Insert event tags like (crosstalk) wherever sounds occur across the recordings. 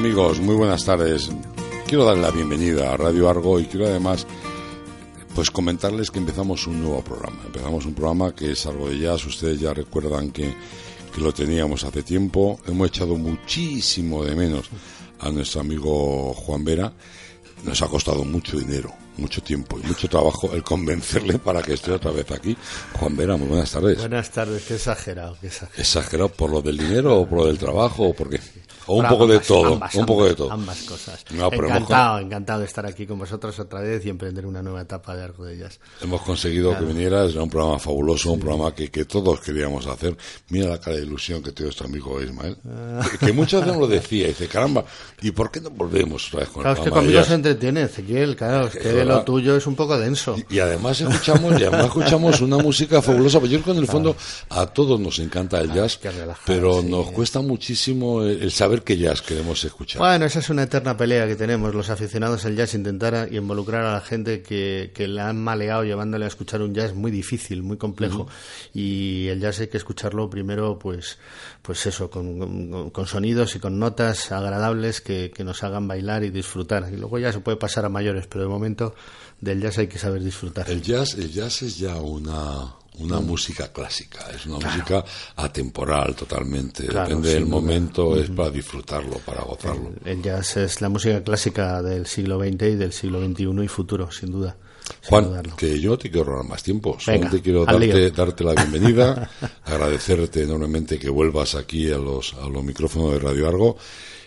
Amigos, muy buenas tardes. Quiero darle la bienvenida a Radio Argo y quiero además pues comentarles que empezamos un nuevo programa. Empezamos un programa que es algo de jazz. Ustedes ya recuerdan que, que lo teníamos hace tiempo. Hemos echado muchísimo de menos a nuestro amigo Juan Vera. Nos ha costado mucho dinero, mucho tiempo y mucho trabajo el convencerle para que esté otra vez aquí. Juan Vera, muy buenas tardes. Buenas tardes, qué exagerado, qué exagerado. ¿Exagerado por lo del dinero o por lo del trabajo o por qué? O un poco de todo, ambas, un poco ambas, de todo. Ambas cosas. No, pero hemos encantado, encantado de estar aquí con vosotros otra vez y emprender una nueva etapa de Arco de Jazz. Hemos conseguido que vinieras, era un programa fabuloso, un programa que, que todos queríamos hacer. Mira la cara de ilusión que tiene nuestro amigo Ismael. Ah. Que, que muchas veces nos lo decía, dice, caramba, ¿y por qué no volvemos otra vez con Claro, el es que programa de conmigo se entretiene, Ezequiel, claro, es que lo tuyo es un poco denso. Y además escuchamos, y además escuchamos una (laughs) música fabulosa, pues yo creo que en el fondo a todos nos encanta el jazz, que relajar, pero sí. nos cuesta muchísimo el, el saber qué jazz queremos escuchar. Bueno, esa es una eterna pelea que tenemos los aficionados al jazz, intentar a- involucrar a la gente que, que le han maleado llevándole a escuchar un jazz muy difícil, muy complejo. Y el jazz hay que escucharlo primero, pues, pues eso, con, con- con sonidos y con notas agradables que, que nos hagan bailar y disfrutar. Y luego ya se puede pasar a mayores, pero de momento del jazz hay que saber disfrutar. El jazz, el jazz es ya una, una Mm. música clásica, es una música atemporal totalmente. Claro, Depende del momento, es para disfrutarlo, para gozarlo. El jazz es la música clásica del siglo XX y del siglo XXI y futuro, sin duda. sin Juan, dudarlo. que yo no te quiero robar más tiempo, Venga, solamente quiero darte, darte la bienvenida, (laughs) agradecerte enormemente que vuelvas aquí a los, a los micrófonos de Radio Argo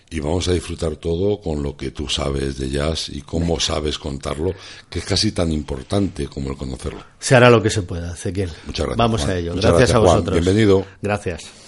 y vamos a disfrutar todo con lo que tú sabes de jazz y cómo sabes contarlo, que es casi tan importante como el conocerlo. Se hará lo que se pueda, Ezequiel. Muchas gracias, Vamos Juan. a ello. Muchas gracias, gracias, a Juan. vosotros. Bienvenido. Gracias.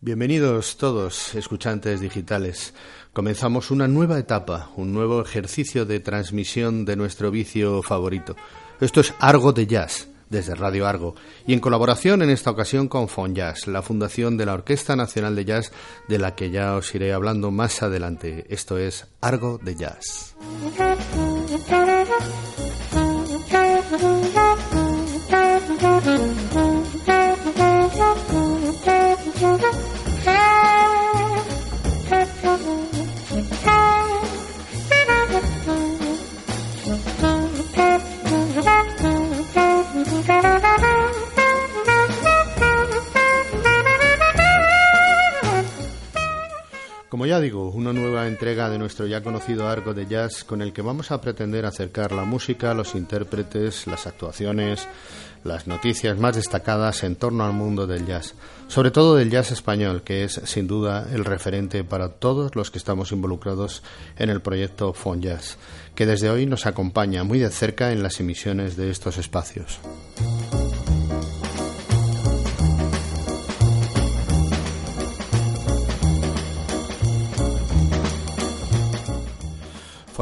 Bienvenidos todos, escuchantes digitales. Comenzamos una nueva etapa, un nuevo ejercicio de transmisión de nuestro vicio favorito. Esto es Argo de Jazz, desde Radio Argo, y en colaboración en esta ocasión con Jazz, la fundación de la Orquesta Nacional de Jazz, de la que ya os iré hablando más adelante. Esto es Argo de Jazz. Como ya digo, una nueva entrega de nuestro ya conocido arco de jazz con el que vamos a pretender acercar la música, los intérpretes, las actuaciones, las noticias más destacadas en torno al mundo del jazz, sobre todo del jazz español, que es sin duda el referente para todos los que estamos involucrados en el proyecto Fon Jazz, que desde hoy nos acompaña muy de cerca en las emisiones de estos espacios.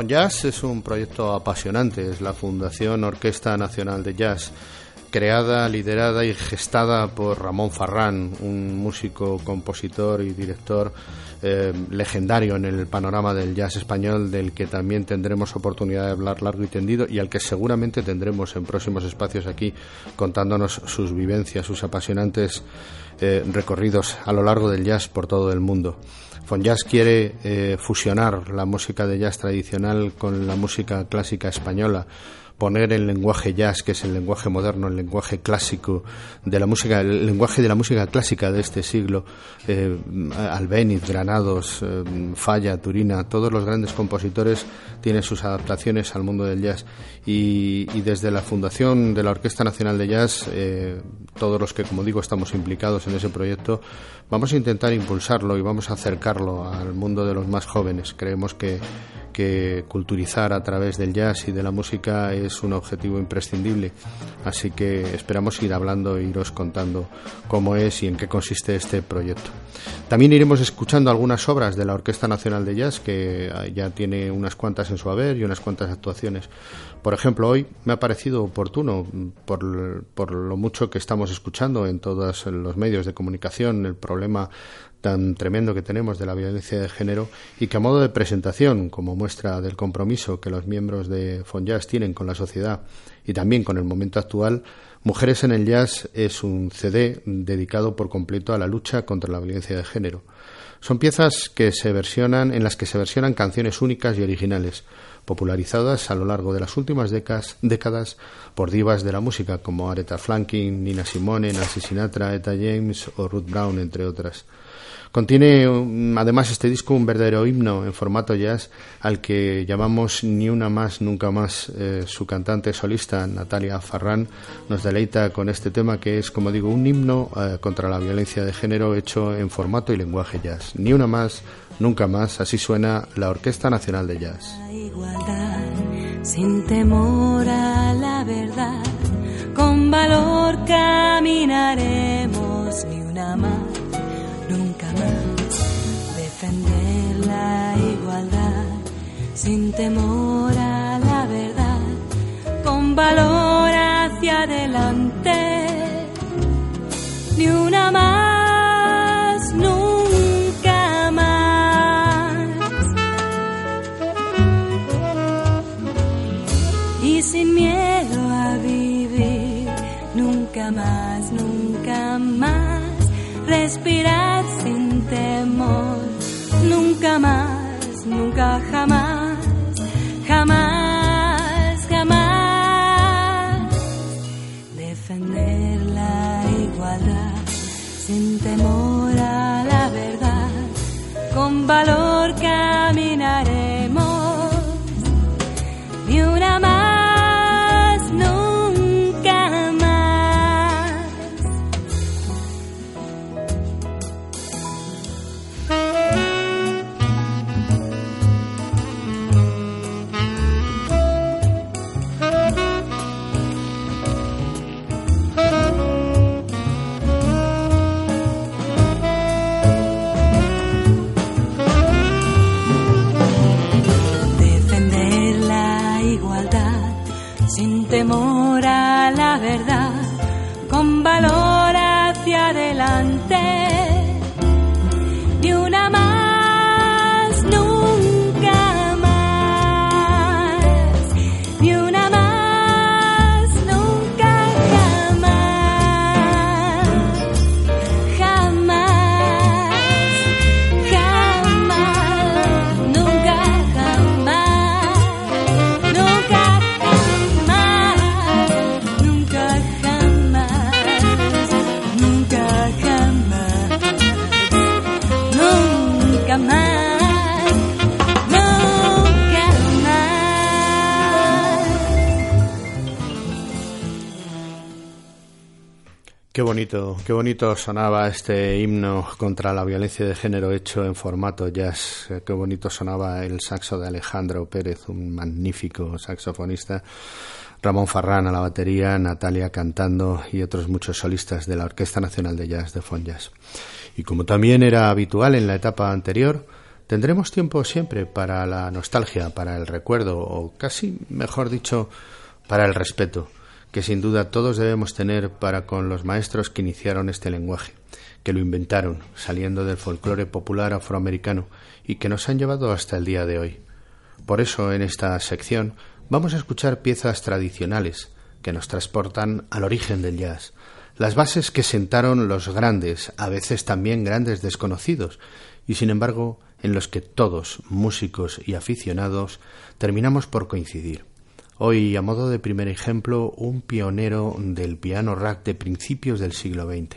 Jazz es un proyecto apasionante, es la Fundación Orquesta Nacional de Jazz, creada, liderada y gestada por Ramón Farrán, un músico, compositor y director eh, legendario en el panorama del jazz español, del que también tendremos oportunidad de hablar largo y tendido y al que seguramente tendremos en próximos espacios aquí contándonos sus vivencias, sus apasionantes eh, recorridos a lo largo del jazz por todo el mundo. Jazz quiere eh, fusionar la música de jazz tradicional con la música clásica española, poner el lenguaje jazz, que es el lenguaje moderno, el lenguaje clásico de la música, el lenguaje de la música clásica de este siglo, eh, Albéniz, Granados, eh, Falla, Turina, todos los grandes compositores tienen sus adaptaciones al mundo del jazz y, desde la fundación de la Orquesta Nacional de Jazz, eh, todos los que, como digo, estamos implicados en ese proyecto, vamos a intentar impulsarlo y vamos a acercarlo al mundo de los más jóvenes. Creemos que que culturizar a través del jazz y de la música es un objetivo imprescindible. Así que esperamos ir hablando e iros contando cómo es y en qué consiste este proyecto. También iremos escuchando algunas obras de la Orquesta Nacional de Jazz, que ya tiene unas cuantas en su haber y unas cuantas actuaciones. Por ejemplo, hoy me ha parecido oportuno, por, por lo mucho que estamos escuchando en todos los medios de comunicación, el problema tan tremendo que tenemos de la violencia de género y que a modo de presentación, como muestra del compromiso que los miembros de Fonjazz tienen con la sociedad y también con el momento actual, Mujeres en el Jazz es un CD dedicado por completo a la lucha contra la violencia de género. Son piezas que se versionan, en las que se versionan canciones únicas y originales, popularizadas a lo largo de las últimas décadas, décadas por divas de la música como Aretha Franklin, Nina Simone, Nancy Sinatra, Etta James o Ruth Brown, entre otras. Contiene además este disco un verdadero himno en formato jazz al que llamamos Ni una más, nunca más. Eh, su cantante solista, Natalia Farrán, nos deleita con este tema que es, como digo, un himno eh, contra la violencia de género hecho en formato y lenguaje jazz. Ni una más, nunca más. Así suena la Orquesta Nacional de Jazz. sin temor a la verdad, con valor caminaremos ni una más sin temor a la verdad, con valor hacia adelante, ni una más, nunca más. Y sin miedo a vivir, nunca más, nunca más, respirar sin temor nunca más, nunca jamás, sin temor a la verdad, con valor Qué bonito, qué bonito sonaba este himno contra la violencia de género hecho en formato jazz. Qué bonito sonaba el saxo de Alejandro Pérez, un magnífico saxofonista. Ramón Farrán a la batería, Natalia cantando y otros muchos solistas de la Orquesta Nacional de Jazz de Fonjazz. Y como también era habitual en la etapa anterior, Tendremos tiempo siempre para la nostalgia, para el recuerdo, o casi, mejor dicho, para el respeto, que sin duda todos debemos tener para con los maestros que iniciaron este lenguaje, que lo inventaron, saliendo del folclore popular afroamericano, y que nos han llevado hasta el día de hoy. Por eso, en esta sección, vamos a escuchar piezas tradicionales que nos transportan al origen del jazz, las bases que sentaron los grandes, a veces también grandes desconocidos, y sin embargo en los que todos, músicos y aficionados, terminamos por coincidir. Hoy, a modo de primer ejemplo, un pionero del piano rack de principios del siglo XX.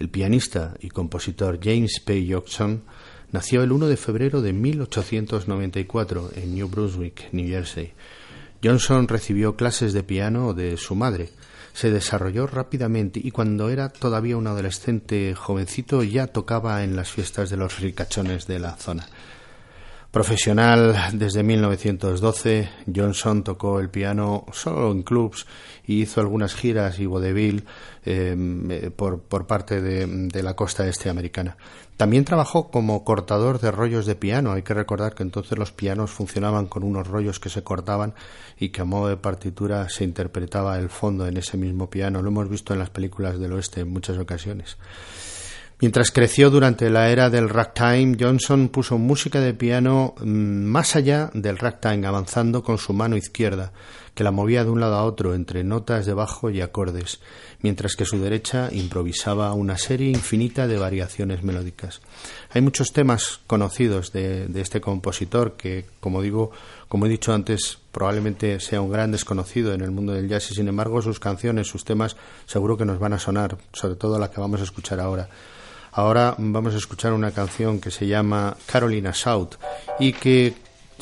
El pianista y compositor James P. Jackson nació el 1 de febrero de 1894 en New Brunswick, New Jersey. Johnson recibió clases de piano de su madre, se desarrolló rápidamente y cuando era todavía un adolescente jovencito ya tocaba en las fiestas de los ricachones de la zona. Profesional desde 1912, Johnson tocó el piano solo en clubs y hizo algunas giras y vodevil eh, por, por, parte de, la costa este americana. También trabajó como cortador de rollos de piano. Hay que recordar que entonces los pianos funcionaban con unos rollos que se cortaban y que a modo de partitura se interpretaba el fondo en ese mismo piano. Lo hemos visto en las películas del oeste en muchas ocasiones. Mientras creció durante la era del ragtime, Johnson puso música de piano mm, más allá del ragtime, avanzando con su mano izquierda, que la movía de un lado a otro entre notas de bajo y acordes, mientras que su derecha improvisaba una serie infinita de variaciones melódicas. Hay muchos temas conocidos de, este compositor que, como digo, como he dicho antes, probablemente sea un gran desconocido en el mundo del jazz y sin embargo sus canciones, sus temas seguro que nos van a sonar, sobre todo la que vamos a escuchar ahora. Ahora vamos a escuchar una canción que se llama Carolina South y que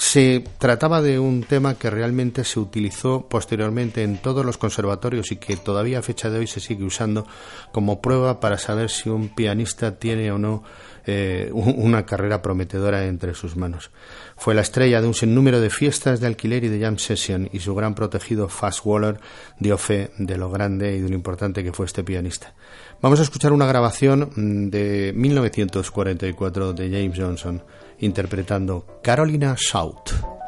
se trataba de un tema que realmente se utilizó posteriormente en todos los conservatorios y que todavía a fecha de hoy se sigue usando como prueba para saber si un pianista tiene o no eh, una carrera prometedora entre sus manos. Fue la estrella de un sinnúmero de fiestas de alquiler y de jam session y su gran protegido Fast Waller dio fe de lo grande y de lo importante que fue este pianista. Vamos a escuchar una grabación mm, de 1944 de James Johnson interpretando Carolina South.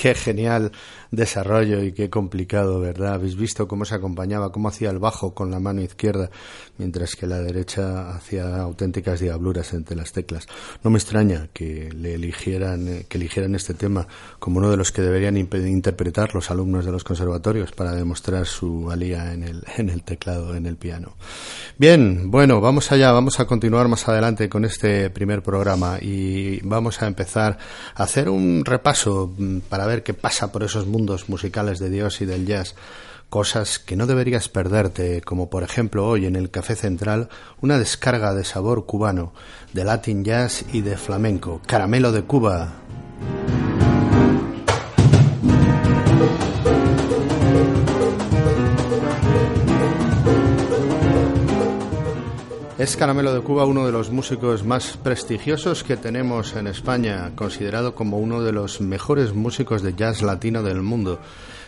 Qué genial desarrollo y qué complicado, ¿verdad? Habéis visto cómo se acompañaba, cómo hacía el bajo con la mano izquierda, mientras que la derecha hacía auténticas diabluras entre las teclas. No me extraña que le eligieran, eh, que eligieran este tema como uno de los que deberían interpretar los alumnos de los conservatorios para demostrar su valía en el, en el teclado, en el piano. Bien, bueno, vamos allá, vamos a continuar más adelante con este primer programa y vamos a empezar a hacer un repaso mm, para ver qué pasa por esos mundos musicales de Dios y del jazz, cosas que no deberías perderte, como por ejemplo hoy en el Café Central, una descarga de sabor cubano, de Latin Jazz y de flamenco, Caramelo de Cuba. Es Caramelo de Cuba uno de los músicos más prestigiosos que tenemos en España, considerado como uno de los mejores músicos de jazz latino del mundo.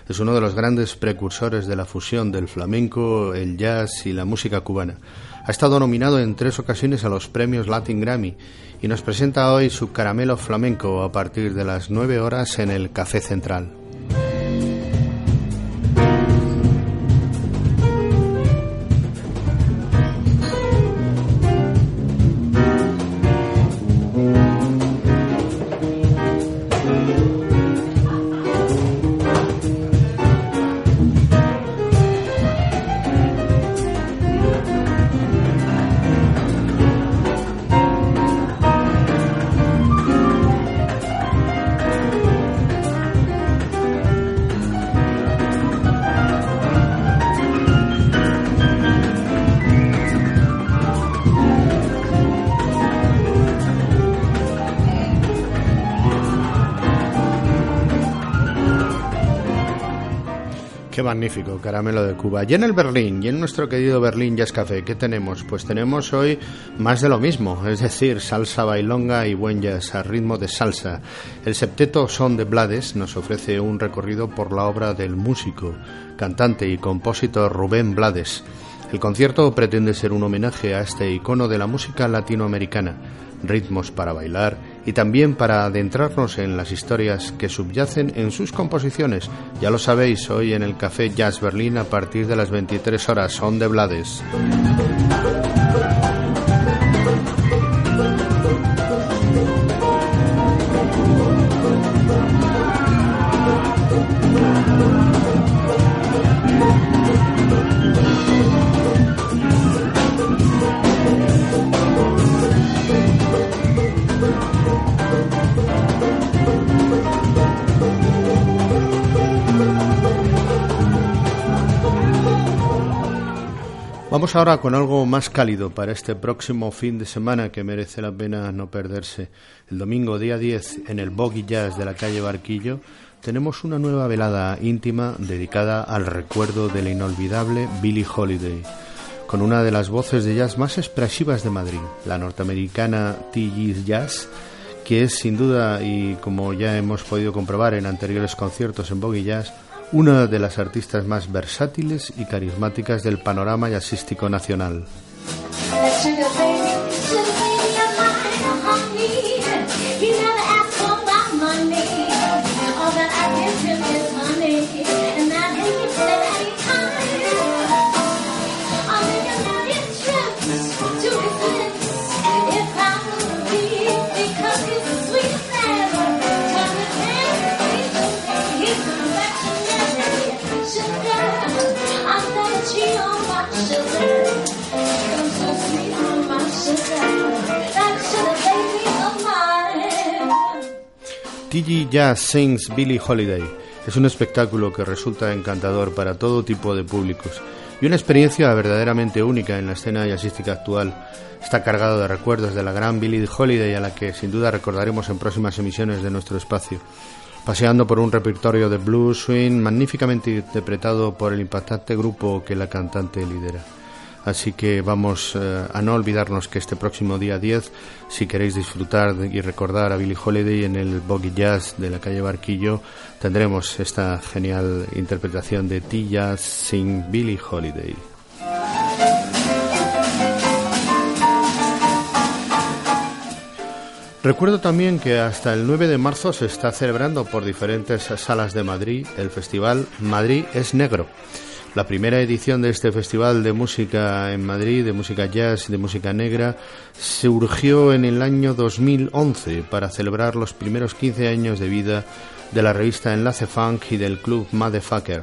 Es uno de los grandes precursores de la fusión del flamenco, el jazz y la música cubana. Ha estado nominado en tres ocasiones a los premios Latin Grammy y nos presenta hoy su caramelo flamenco a partir de las nueve horas en el Café Central. Magnífico, caramelo de Cuba. Y en el Berlín, y en nuestro querido Berlín Jazz Café, ¿qué tenemos? Pues tenemos hoy más de lo mismo, es decir, salsa bailonga y buen jazz a ritmo de salsa. El septeto Son de Blades nos ofrece un recorrido por la obra del músico, cantante y compositor Rubén Blades. El concierto pretende ser un homenaje a este icono de la música latinoamericana, ritmos para bailar y también para adentrarnos en las historias que subyacen en sus composiciones. Ya lo sabéis, hoy en el Café Jazz Berlín a partir de las 23 horas, son de Blades. Vamos ahora con algo más cálido para este próximo fin de semana que merece la pena no perderse. El domingo día 10 en el Boggy Jazz de la calle Barquillo tenemos una nueva velada íntima dedicada al recuerdo de la inolvidable Billie Holiday, con una de las voces de jazz más expresivas de Madrid, la norteamericana T.G. Jazz, que es sin duda y como ya hemos podido comprobar en anteriores conciertos en Boggy Jazz, una de las artistas más versátiles y carismáticas del panorama jazzístico nacional. TG Jazz Sings Billie Holiday. Es un espectáculo que resulta encantador para todo tipo de públicos y una experiencia verdaderamente única en la escena jazzística actual. Está cargado de recuerdos de la gran Billie Holiday a la que sin duda recordaremos en próximas emisiones de nuestro espacio, paseando por un repertorio de blues swing magníficamente interpretado por el impactante grupo que la cantante lidera. Así que vamos eh, a no olvidarnos que este próximo día 10, si queréis disfrutar y recordar a Billie Holiday en el Boggy Jazz de la calle Barquillo, tendremos esta genial interpretación de T-Jazz sin Billie Holiday. Recuerdo también que hasta el 9 de marzo se está celebrando por diferentes salas de Madrid el festival Madrid es Negro. La primera edición de este festival de música en Madrid, de música jazz y de música negra, surgió en el año 2011 para celebrar los primeros 15 años de vida de la revista Enlace Funk y del club Motherfucker.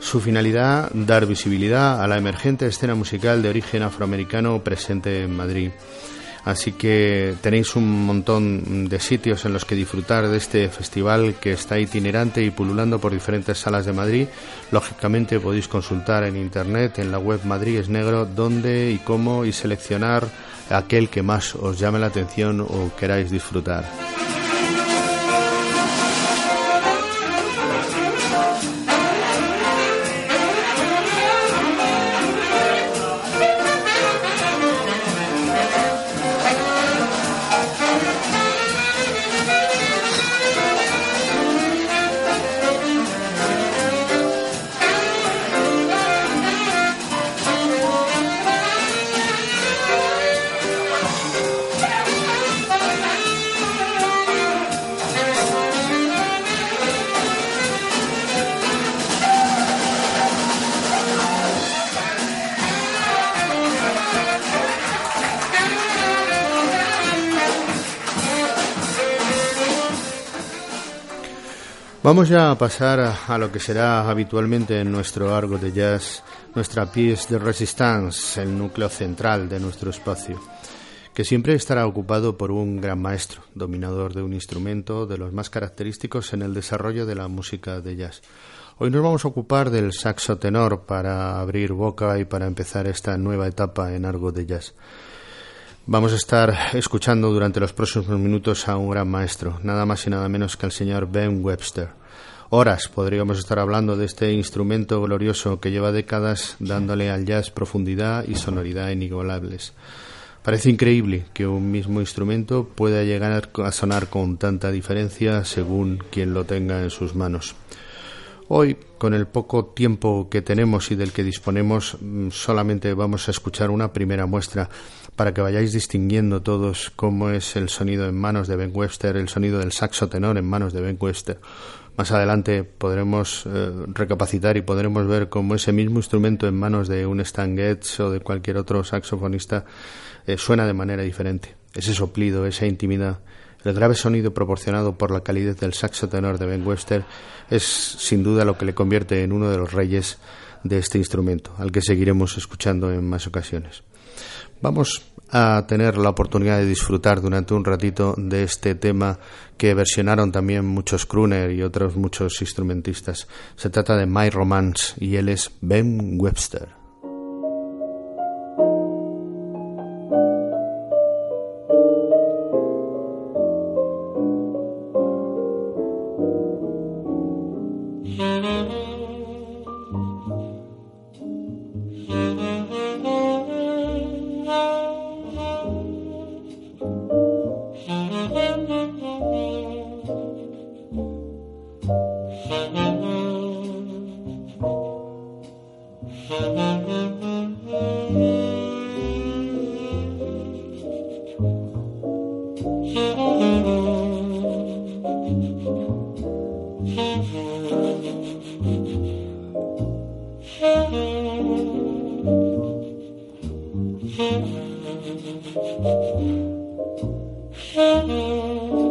Su finalidad, dar visibilidad a la emergente escena musical de origen afroamericano presente en Madrid. Así que tenéis un montón de sitios en los que disfrutar de este festival que está itinerante y pululando por diferentes salas de Madrid. Lógicamente podéis consultar en internet, en la web Madrid es Negro, dónde y cómo y seleccionar aquel que más os llame la atención o queráis disfrutar. Vamos ya a pasar a, lo que será habitualmente en nuestro argo de jazz, nuestra pièce de resistance, el núcleo central de nuestro espacio, que siempre estará ocupado por un gran maestro, dominador de un instrumento de los más característicos en el desarrollo de la música de jazz. Hoy nos vamos a ocupar del saxo tenor para abrir boca y para empezar esta nueva etapa en argo de jazz. Vamos a estar escuchando durante los próximos minutos a un gran maestro, nada más y nada menos que al señor Ben Webster. Horas podríamos estar hablando de este instrumento glorioso que lleva décadas dándole al jazz profundidad y sonoridad inigualables. Parece increíble que un mismo instrumento pueda llegar a sonar con tanta diferencia según quien lo tenga en sus manos. Hoy, con el poco tiempo que tenemos y del que disponemos, mm, solamente vamos a escuchar una primera muestra para que vayáis distinguiendo todos cómo es el sonido en manos de Ben Webster, el sonido del saxo tenor en manos de Ben Webster, más adelante podremos eh, recapacitar y podremos ver cómo ese mismo instrumento en manos de un Stan Getz o de cualquier otro saxofonista eh, suena de manera diferente. Ese soplido, esa intimidad, el grave sonido proporcionado por la calidez del saxo tenor de Ben Webster es sin duda lo que le convierte en uno de los reyes de este instrumento, al que seguiremos escuchando en más ocasiones. Vamos a tener la oportunidad de disfrutar durante un ratito de este tema que versionaron también muchos crooner y otros muchos instrumentistas. Se trata de My Romance y él es Ben Webster. Lord.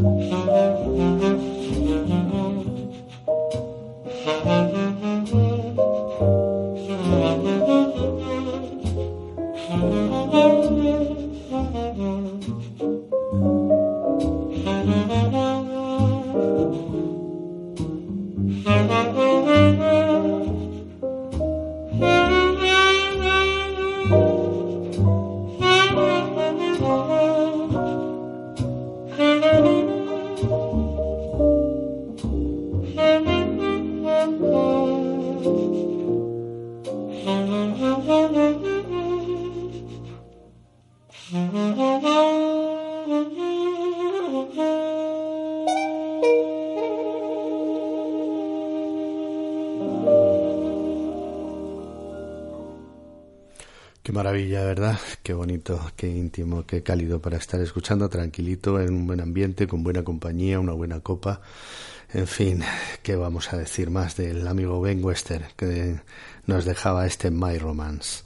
Thank you. Maravilla, ¿verdad? Qué bonito, qué íntimo, qué cálido para estar escuchando tranquilito en un buen ambiente, con buena compañía, una buena copa. En fin, ¿qué vamos a decir más del amigo Ben Wester que nos dejaba este My Romance?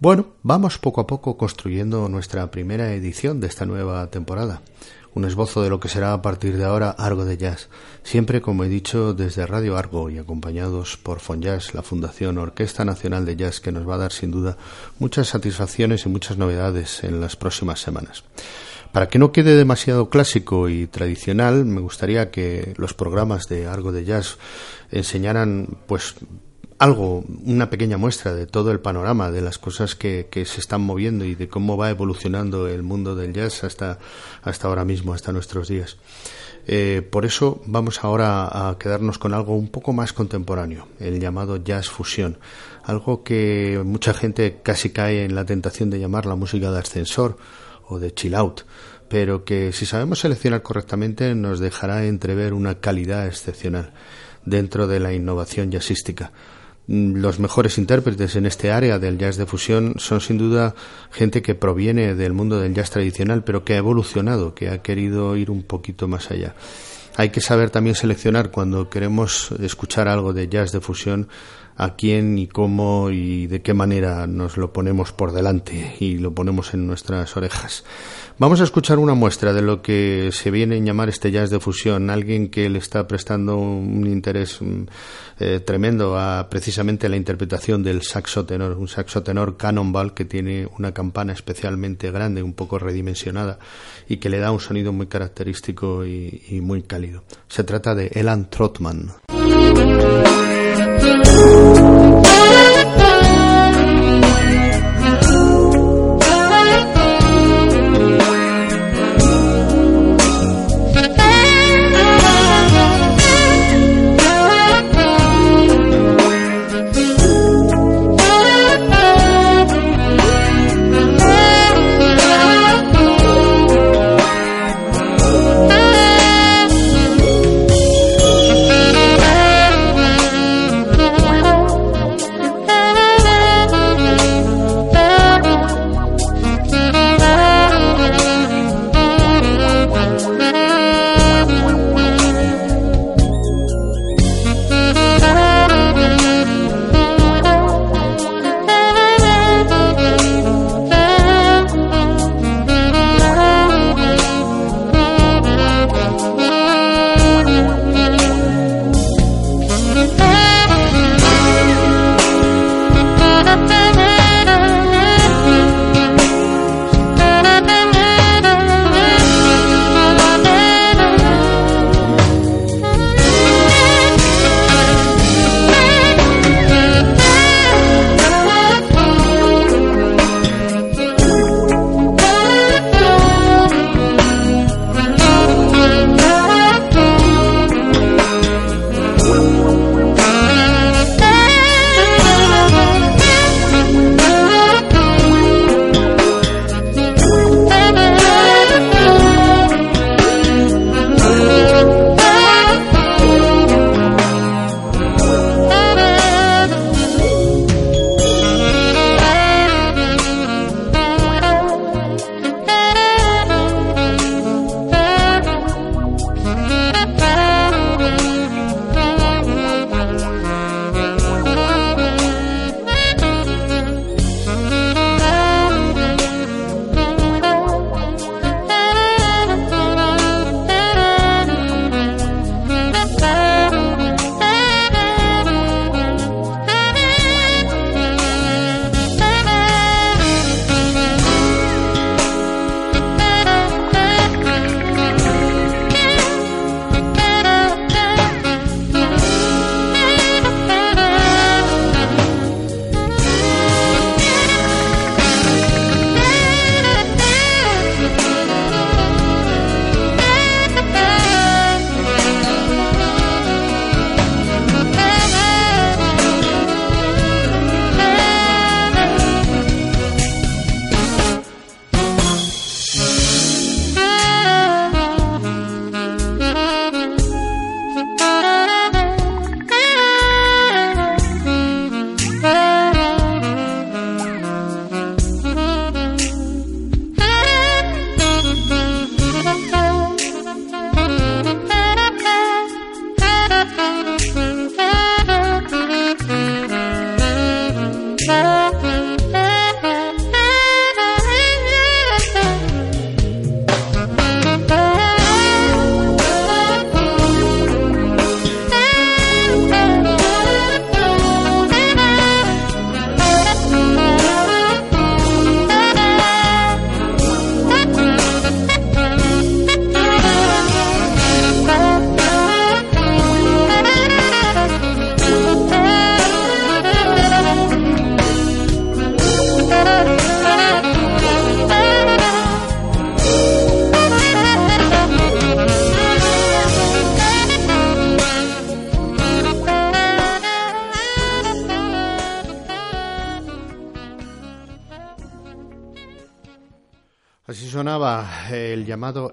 Bueno, vamos poco a poco construyendo nuestra primera edición de esta nueva temporada un esbozo de lo que será a partir de ahora Argo de Jazz, siempre como he dicho desde Radio Argo y acompañados por Fonjazz, la Fundación Orquesta Nacional de Jazz que nos va a dar sin duda muchas satisfacciones y muchas novedades en las próximas semanas. Para que no quede demasiado clásico y tradicional, me gustaría que los programas de Argo de Jazz enseñaran pues algo, una pequeña muestra de todo el panorama, de las cosas que, que, se están moviendo y de cómo va evolucionando el mundo del jazz hasta, hasta ahora mismo, hasta nuestros días. Eh, por eso vamos ahora a quedarnos con algo un poco más contemporáneo, el llamado jazz fusión, algo que mucha gente casi cae en la tentación de llamar la música de ascensor o de chill out, pero que si sabemos seleccionar correctamente nos dejará entrever una calidad excepcional dentro de la innovación jazzística los mejores intérpretes en este área del jazz de fusión son sin duda gente que proviene del mundo del jazz tradicional, pero que ha evolucionado, que ha querido ir un poquito más allá. Hay que saber también seleccionar cuando queremos escuchar algo de jazz de fusión a quién y cómo y de qué manera nos lo ponemos por delante y lo ponemos en nuestras orejas. Vamos a escuchar una muestra de lo que se viene a llamar este jazz de fusión, alguien que le está prestando un interés mm, eh, tremendo a precisamente la interpretación del saxo tenor, un saxo tenor Cannonball que tiene una campana especialmente grande, un poco redimensionada y que le da un sonido muy característico y, y muy cálido. Se trata de Elan Trotman. thank you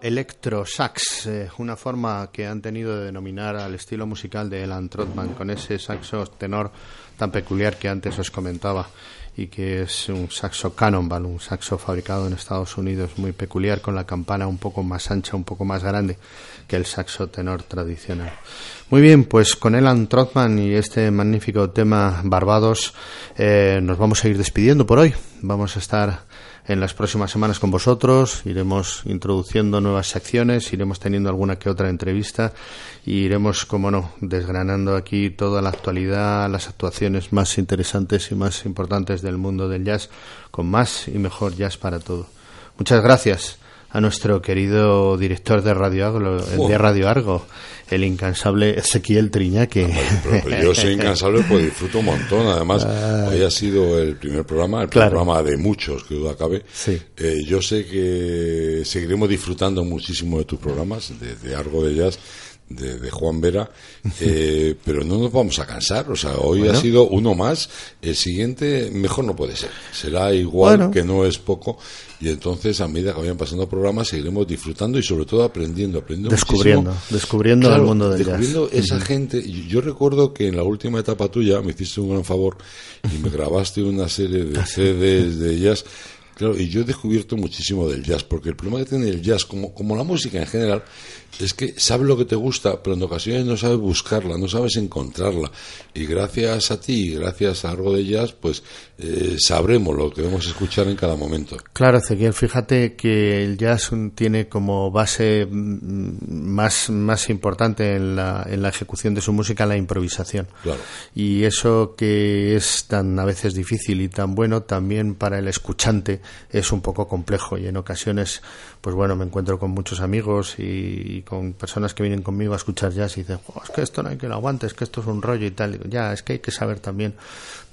electro sax, eh, una forma que han tenido de denominar al estilo musical de Elan Trotman, con ese saxo tenor tan peculiar que antes os comentaba y que es un saxo Cannonball, un saxo fabricado en Estados Unidos muy peculiar con la campana un poco más ancha, un poco más grande que el saxo tenor tradicional. Muy bien, pues con Elan Trotman y este magnífico tema Barbados eh, nos vamos a ir despidiendo por hoy. Vamos a estar en las próximas semanas con vosotros, iremos introduciendo nuevas secciones, iremos teniendo alguna que otra entrevista y iremos, como no, desgranando aquí toda la actualidad, las actuaciones más interesantes y más importantes del mundo del jazz, con más y mejor jazz para todo. Muchas gracias a nuestro querido director de Radio Argo, de Radio Argo el incansable Ezequiel Triñaque. yo soy incansable pues disfruto un montón. Además, hoy ha sido el primer programa, el primer programa de muchos que duda cabe. Eh, yo sé que seguiremos disfrutando muchísimo de tus programas, de, de Argo de Jazz de, Juan Vera, (laughs) eh, pero no nos vamos a cansar. O sea, hoy ha sido uno más, el siguiente mejor no puede ser. Será igual que no es poco. Y entonces, a medida que vayan pasando programas, seguiremos disfrutando y sobre todo aprendiendo, aprendiendo descubriendo, descubriendo el mundo del descubriendo esa gente. Yo recuerdo que en la última etapa tuya me hiciste un gran favor y me (laughs) grabaste una serie de CDs de ellas Claro, y yo he descubierto muchísimo del jazz, porque el problema que tiene el jazz, como, como la música en general, es que sabes lo que te gusta, pero en ocasiones no sabes buscarla, no sabes encontrarla. Y gracias a ti, gracias a algo de jazz, pues eh, sabremos lo que debemos escuchar en cada momento. Claro, Ezequiel, fíjate que el jazz tiene como base mm, más, más importante en la, en la ejecución de su música la improvisación. Claro. Y eso que es tan a veces difícil y tan bueno, también para el escuchante es un poco complejo y en ocasiones, pues bueno, me encuentro con muchos amigos y, con personas que vienen conmigo a escuchar jazz y dicen, es que esto no hay que lo aguantes, es que esto es un rollo y tal. ya, es que hay que saber también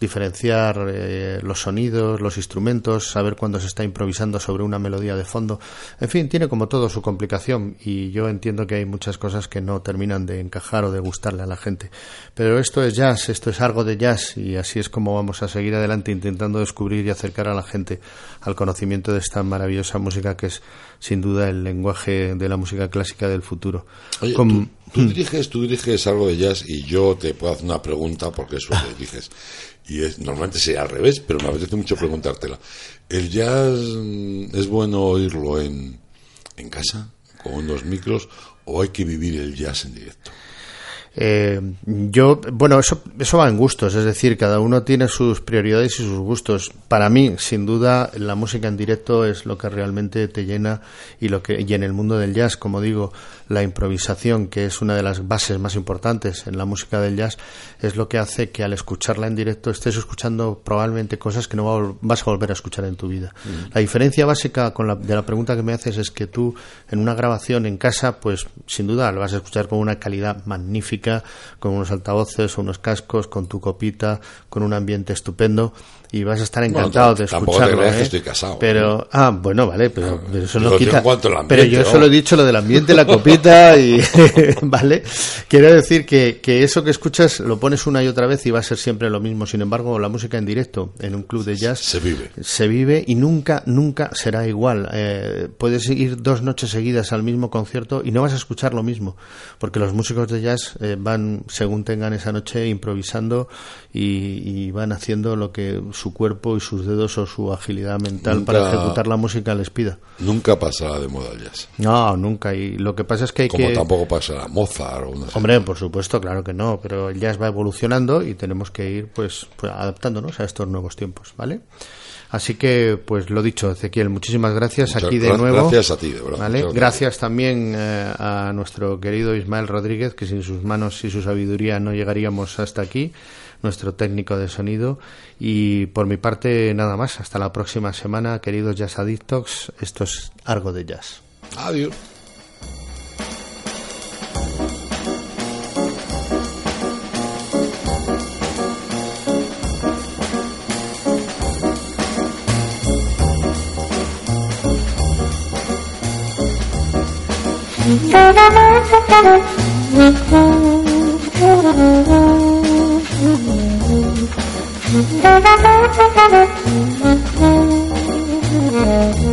diferenciar eh, los sonidos, los instrumentos, saber cuándo se está improvisando sobre una melodía de fondo. En fin, tiene como todo su complicación y yo entiendo que hay muchas cosas que no terminan de encajar o de gustarle a la gente. Pero esto es jazz, esto es algo de jazz y así es como vamos a seguir adelante intentando descubrir y acercar a la gente al conocimiento de esta maravillosa música que es sin duda el lenguaje de la música clásica del futuro. Tú, diriges, tú diriges algo de jazz y yo te puedo hacer una pregunta porque eso lo diriges. Y es, normalmente sería al revés, pero me apetece mucho preguntártela. ¿El jazz mm, es bueno oírlo en, en casa, con unos micros, o hay que vivir el jazz en directo? Eh, yo, bueno, eso, eso va en gustos, es decir, cada uno tiene sus prioridades y sus gustos. Para mí, sin duda, la música en directo es lo que realmente te llena y lo que y en el mundo del jazz, como digo, la improvisación, que es una de las bases más importantes en la música del jazz, es lo que hace que al escucharla en directo estés escuchando probablemente cosas que no vas a volver a escuchar en tu vida. Mm. La diferencia básica con la, de la pregunta que me haces es que tú en una grabación en casa, pues sin duda lo vas a escuchar con una calidad magnífica con unos altavoces, unos cascos, con tu copita, con un ambiente estupendo y vas a estar encantado de escucharlo. ¿eh? estoy casado. Pero, ah, bueno, vale, pero, ah, eso no quita. pero yo solo he dicho lo del ambiente, la copita y, (laughs) (laughs) vale. Quiero decir que, que eso que escuchas lo pones una y otra vez y va a ser siempre lo mismo. Sin embargo, la música en directo en un club de jazz se vive. Se vive y nunca, nunca será igual. Eh, puedes ir dos noches seguidas al mismo concierto y no vas a escuchar lo mismo, porque los músicos de jazz eh, van, según tengan esa noche, improvisando y, y van haciendo lo que su cuerpo y sus dedos o su agilidad mental para ejecutar la música les pida. Nunca pasará de moda el jazz. No, nunca. Y lo que pasa es que hay Como tampoco pasará Mozart o Hombre, por supuesto, claro que no. Pero el jazz va evolucionando y tenemos que ir pues, pues adaptándonos a estos nuevos tiempos, ¿vale? Así que, pues lo dicho, Ezequiel, muchísimas gracias aquí de nuevo. Gracias a ti, de verdad. ¿vale? Gracias también eh, a nuestro querido Ismael Rodríguez, que sin sus manos y su sabiduría no llegaríamos hasta aquí nuestro técnico de sonido. Y por mi parte, nada más. Hasta la próxima semana, queridos Jazz Addictos. Esto es algo de jazz. Adiós. Thank you.